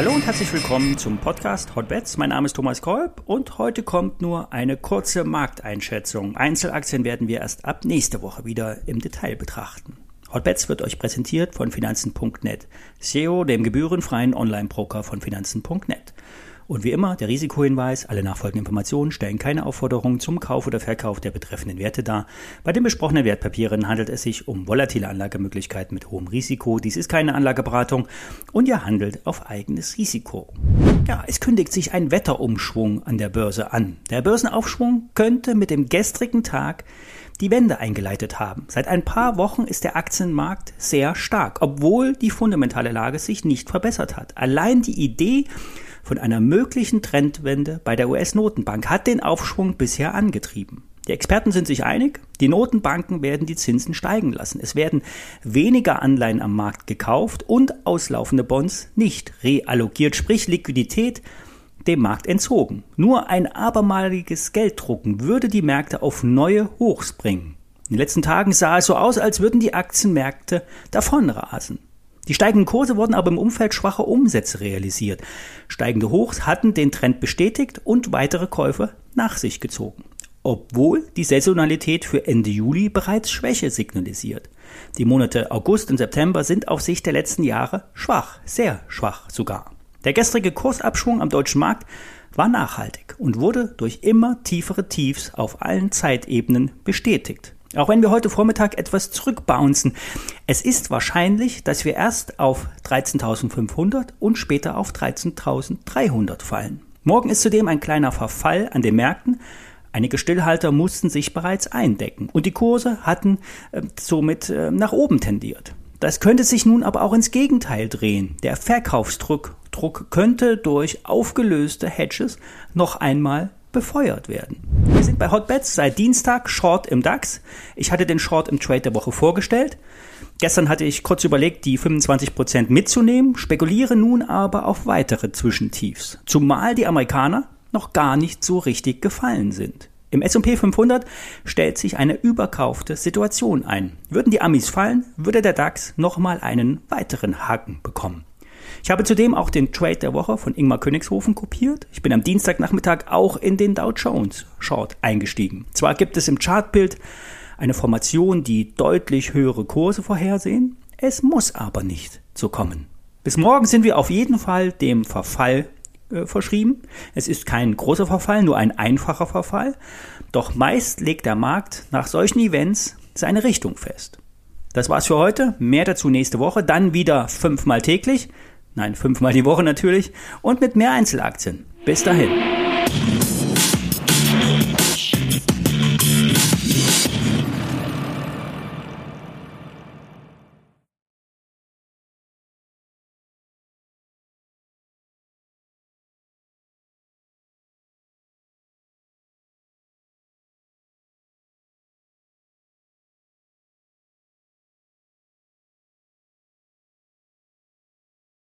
Hallo und herzlich willkommen zum Podcast Hotbets. Mein Name ist Thomas Kolb und heute kommt nur eine kurze Markteinschätzung. Einzelaktien werden wir erst ab nächste Woche wieder im Detail betrachten. Hotbets wird euch präsentiert von Finanzen.net, SEO, dem gebührenfreien Online-Broker von Finanzen.net. Und wie immer der Risikohinweis, alle nachfolgenden Informationen stellen keine Aufforderung zum Kauf oder Verkauf der betreffenden Werte dar. Bei den besprochenen Wertpapieren handelt es sich um volatile Anlagemöglichkeiten mit hohem Risiko. Dies ist keine Anlageberatung und ihr handelt auf eigenes Risiko. Ja, es kündigt sich ein Wetterumschwung an der Börse an. Der Börsenaufschwung könnte mit dem gestrigen Tag die Wende eingeleitet haben. Seit ein paar Wochen ist der Aktienmarkt sehr stark, obwohl die fundamentale Lage sich nicht verbessert hat. Allein die Idee von einer möglichen Trendwende bei der US-Notenbank hat den Aufschwung bisher angetrieben. Die Experten sind sich einig, die Notenbanken werden die Zinsen steigen lassen. Es werden weniger Anleihen am Markt gekauft und auslaufende Bonds nicht reallokiert, sprich Liquidität dem Markt entzogen. Nur ein abermaliges Gelddrucken würde die Märkte auf neue Hochs bringen. In den letzten Tagen sah es so aus, als würden die Aktienmärkte davonrasen. Die steigenden Kurse wurden aber im Umfeld schwacher Umsätze realisiert. Steigende Hochs hatten den Trend bestätigt und weitere Käufe nach sich gezogen. Obwohl die Saisonalität für Ende Juli bereits Schwäche signalisiert. Die Monate August und September sind auf Sicht der letzten Jahre schwach, sehr schwach sogar. Der gestrige Kursabschwung am deutschen Markt war nachhaltig und wurde durch immer tiefere Tiefs auf allen Zeitebenen bestätigt. Auch wenn wir heute Vormittag etwas zurückbouncen, es ist wahrscheinlich, dass wir erst auf 13.500 und später auf 13.300 fallen. Morgen ist zudem ein kleiner Verfall an den Märkten. Einige Stillhalter mussten sich bereits eindecken und die Kurse hatten äh, somit äh, nach oben tendiert. Das könnte sich nun aber auch ins Gegenteil drehen. Der Verkaufsdruck Druck könnte durch aufgelöste Hedges noch einmal befeuert werden. Wir sind bei Hotbets seit Dienstag Short im DAX. Ich hatte den Short im Trade der Woche vorgestellt. Gestern hatte ich kurz überlegt, die 25% mitzunehmen, spekuliere nun aber auf weitere Zwischentiefs. Zumal die Amerikaner noch gar nicht so richtig gefallen sind. Im S&P 500 stellt sich eine überkaufte Situation ein. Würden die Amis fallen, würde der DAX nochmal einen weiteren Haken bekommen. Ich habe zudem auch den Trade der Woche von Ingmar Königshofen kopiert. Ich bin am Dienstagnachmittag auch in den Dow Jones Short eingestiegen. Zwar gibt es im Chartbild eine Formation, die deutlich höhere Kurse vorhersehen, es muss aber nicht so kommen. Bis morgen sind wir auf jeden Fall dem Verfall äh, verschrieben. Es ist kein großer Verfall, nur ein einfacher Verfall. Doch meist legt der Markt nach solchen Events seine Richtung fest. Das war's für heute. Mehr dazu nächste Woche. Dann wieder fünfmal täglich. Nein, fünfmal die Woche natürlich. Und mit mehr Einzelaktien. Bis dahin.